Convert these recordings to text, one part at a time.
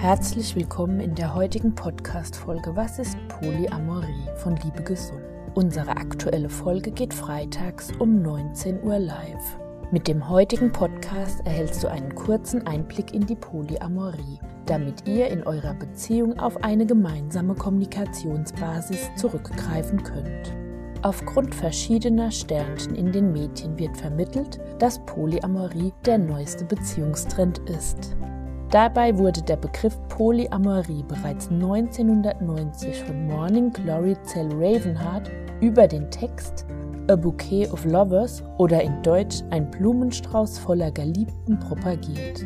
Herzlich willkommen in der heutigen Podcast-Folge Was ist Polyamorie von Liebe Gesund? Unsere aktuelle Folge geht freitags um 19 Uhr live. Mit dem heutigen Podcast erhältst du einen kurzen Einblick in die Polyamorie, damit ihr in eurer Beziehung auf eine gemeinsame Kommunikationsbasis zurückgreifen könnt. Aufgrund verschiedener Sternchen in den Medien wird vermittelt, dass Polyamorie der neueste Beziehungstrend ist. Dabei wurde der Begriff Polyamorie bereits 1990 von Morning Glory Zell Ravenheart über den Text A Bouquet of Lovers oder in Deutsch ein Blumenstrauß voller Geliebten propagiert.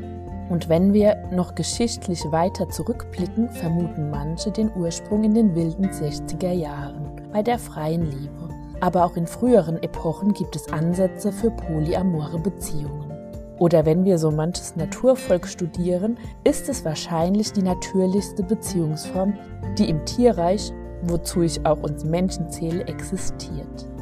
Und wenn wir noch geschichtlich weiter zurückblicken, vermuten manche den Ursprung in den wilden 60er Jahren bei der freien Liebe. Aber auch in früheren Epochen gibt es Ansätze für polyamore Beziehungen. Oder wenn wir so manches Naturvolk studieren, ist es wahrscheinlich die natürlichste Beziehungsform, die im Tierreich, wozu ich auch uns Menschen zähle, existiert.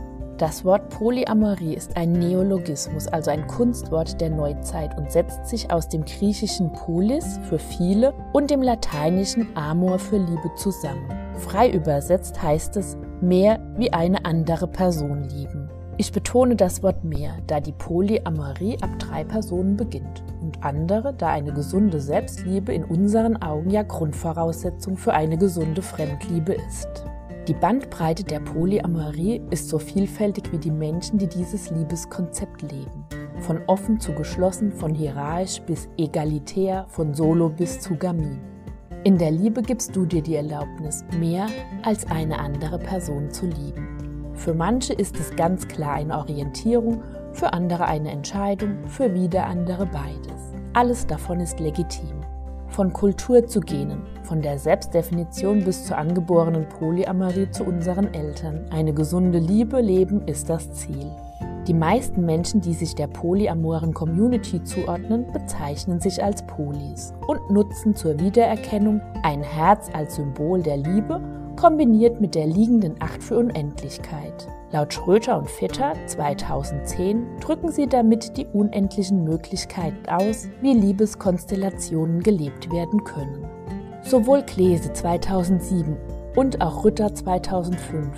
Das Wort Polyamorie ist ein Neologismus, also ein Kunstwort der Neuzeit und setzt sich aus dem griechischen Polis für viele und dem lateinischen Amor für Liebe zusammen. Frei übersetzt heißt es mehr wie eine andere Person lieben. Ich betone das Wort mehr, da die Polyamorie ab drei Personen beginnt und andere, da eine gesunde Selbstliebe in unseren Augen ja Grundvoraussetzung für eine gesunde Fremdliebe ist. Die Bandbreite der Polyamorie ist so vielfältig wie die Menschen, die dieses Liebeskonzept leben. Von offen zu geschlossen, von hierarchisch bis egalitär, von solo bis zu Gamin. In der Liebe gibst du dir die Erlaubnis, mehr als eine andere Person zu lieben. Für manche ist es ganz klar eine Orientierung, für andere eine Entscheidung, für wieder andere beides. Alles davon ist legitim. Von Kultur zu Genen, von der Selbstdefinition bis zur angeborenen Polyamorie zu unseren Eltern. Eine gesunde Liebe leben ist das Ziel. Die meisten Menschen, die sich der polyamoren Community zuordnen, bezeichnen sich als Polis und nutzen zur Wiedererkennung ein Herz als Symbol der Liebe kombiniert mit der liegenden Acht für Unendlichkeit. Laut Schröter und Fitter 2010 drücken sie damit die unendlichen Möglichkeiten aus, wie Liebeskonstellationen gelebt werden können. Sowohl Klese 2007 und auch Rütter 2005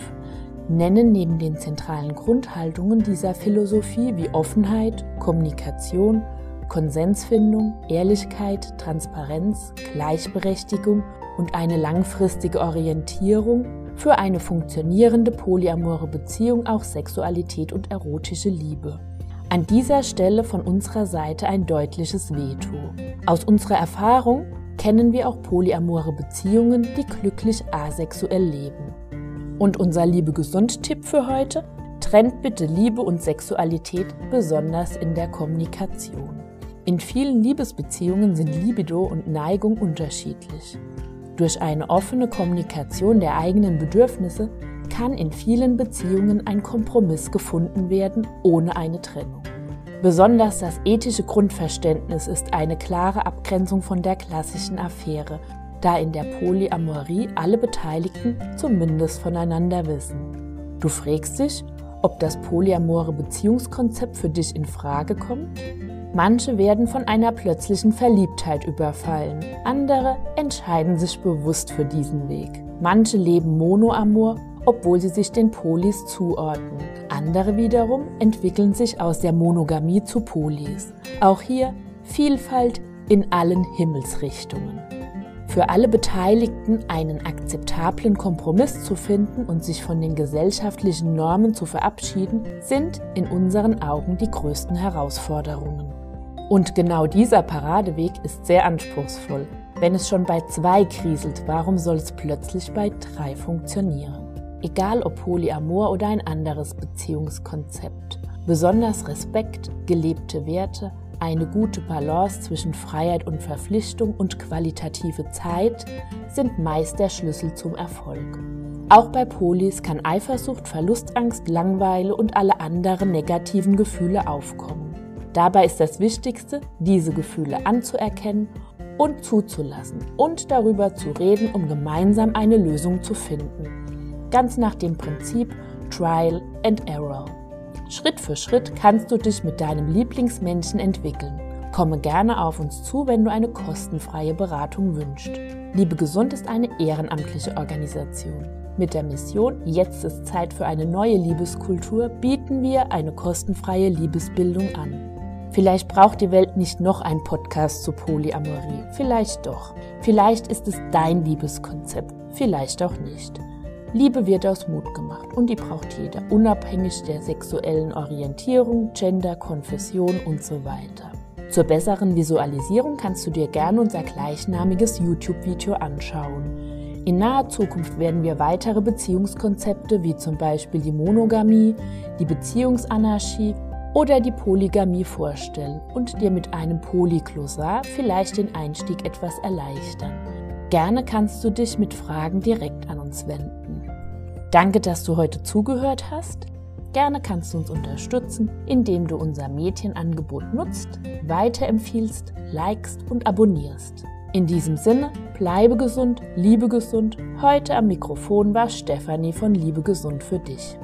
nennen neben den zentralen Grundhaltungen dieser Philosophie wie Offenheit, Kommunikation, Konsensfindung, Ehrlichkeit, Transparenz, Gleichberechtigung und eine langfristige Orientierung für eine funktionierende polyamore Beziehung auch Sexualität und erotische Liebe. An dieser Stelle von unserer Seite ein deutliches Veto. Aus unserer Erfahrung kennen wir auch polyamore Beziehungen, die glücklich asexuell leben. Und unser Liebe-Gesund-Tipp für heute? Trennt bitte Liebe und Sexualität besonders in der Kommunikation. In vielen Liebesbeziehungen sind Libido und Neigung unterschiedlich. Durch eine offene Kommunikation der eigenen Bedürfnisse kann in vielen Beziehungen ein Kompromiss gefunden werden, ohne eine Trennung. Besonders das ethische Grundverständnis ist eine klare Abgrenzung von der klassischen Affäre, da in der Polyamorie alle Beteiligten zumindest voneinander wissen. Du fragst dich, ob das polyamore Beziehungskonzept für dich in Frage kommt? Manche werden von einer plötzlichen Verliebtheit überfallen, andere entscheiden sich bewusst für diesen Weg. Manche leben Monoamor, obwohl sie sich den Polis zuordnen. Andere wiederum entwickeln sich aus der Monogamie zu Polis. Auch hier Vielfalt in allen Himmelsrichtungen. Für alle Beteiligten einen akzeptablen Kompromiss zu finden und sich von den gesellschaftlichen Normen zu verabschieden, sind in unseren Augen die größten Herausforderungen. Und genau dieser Paradeweg ist sehr anspruchsvoll. Wenn es schon bei zwei kriselt, warum soll es plötzlich bei drei funktionieren? Egal ob Polyamor oder ein anderes Beziehungskonzept. Besonders Respekt, gelebte Werte, eine gute Balance zwischen Freiheit und Verpflichtung und qualitative Zeit sind meist der Schlüssel zum Erfolg. Auch bei Polis kann Eifersucht, Verlustangst, Langweile und alle anderen negativen Gefühle aufkommen. Dabei ist das Wichtigste, diese Gefühle anzuerkennen und zuzulassen und darüber zu reden, um gemeinsam eine Lösung zu finden. Ganz nach dem Prinzip Trial and Error. Schritt für Schritt kannst du dich mit deinem Lieblingsmenschen entwickeln. Komme gerne auf uns zu, wenn du eine kostenfreie Beratung wünschst. Liebe Gesund ist eine ehrenamtliche Organisation. Mit der Mission Jetzt ist Zeit für eine neue Liebeskultur bieten wir eine kostenfreie Liebesbildung an. Vielleicht braucht die Welt nicht noch einen Podcast zu Polyamorie. Vielleicht doch. Vielleicht ist es dein Liebeskonzept. Vielleicht auch nicht. Liebe wird aus Mut gemacht und die braucht jeder, unabhängig der sexuellen Orientierung, Gender, Konfession und so weiter. Zur besseren Visualisierung kannst du dir gerne unser gleichnamiges YouTube-Video anschauen. In naher Zukunft werden wir weitere Beziehungskonzepte wie zum Beispiel die Monogamie, die Beziehungsanarchie oder die Polygamie vorstellen und dir mit einem Polyglosar vielleicht den Einstieg etwas erleichtern. Gerne kannst du dich mit Fragen direkt an uns wenden. Danke, dass du heute zugehört hast. Gerne kannst du uns unterstützen, indem du unser Mädchenangebot nutzt, weiterempfiehlst, likest und abonnierst. In diesem Sinne, bleibe gesund, liebe gesund. Heute am Mikrofon war Stefanie von Liebe gesund für dich.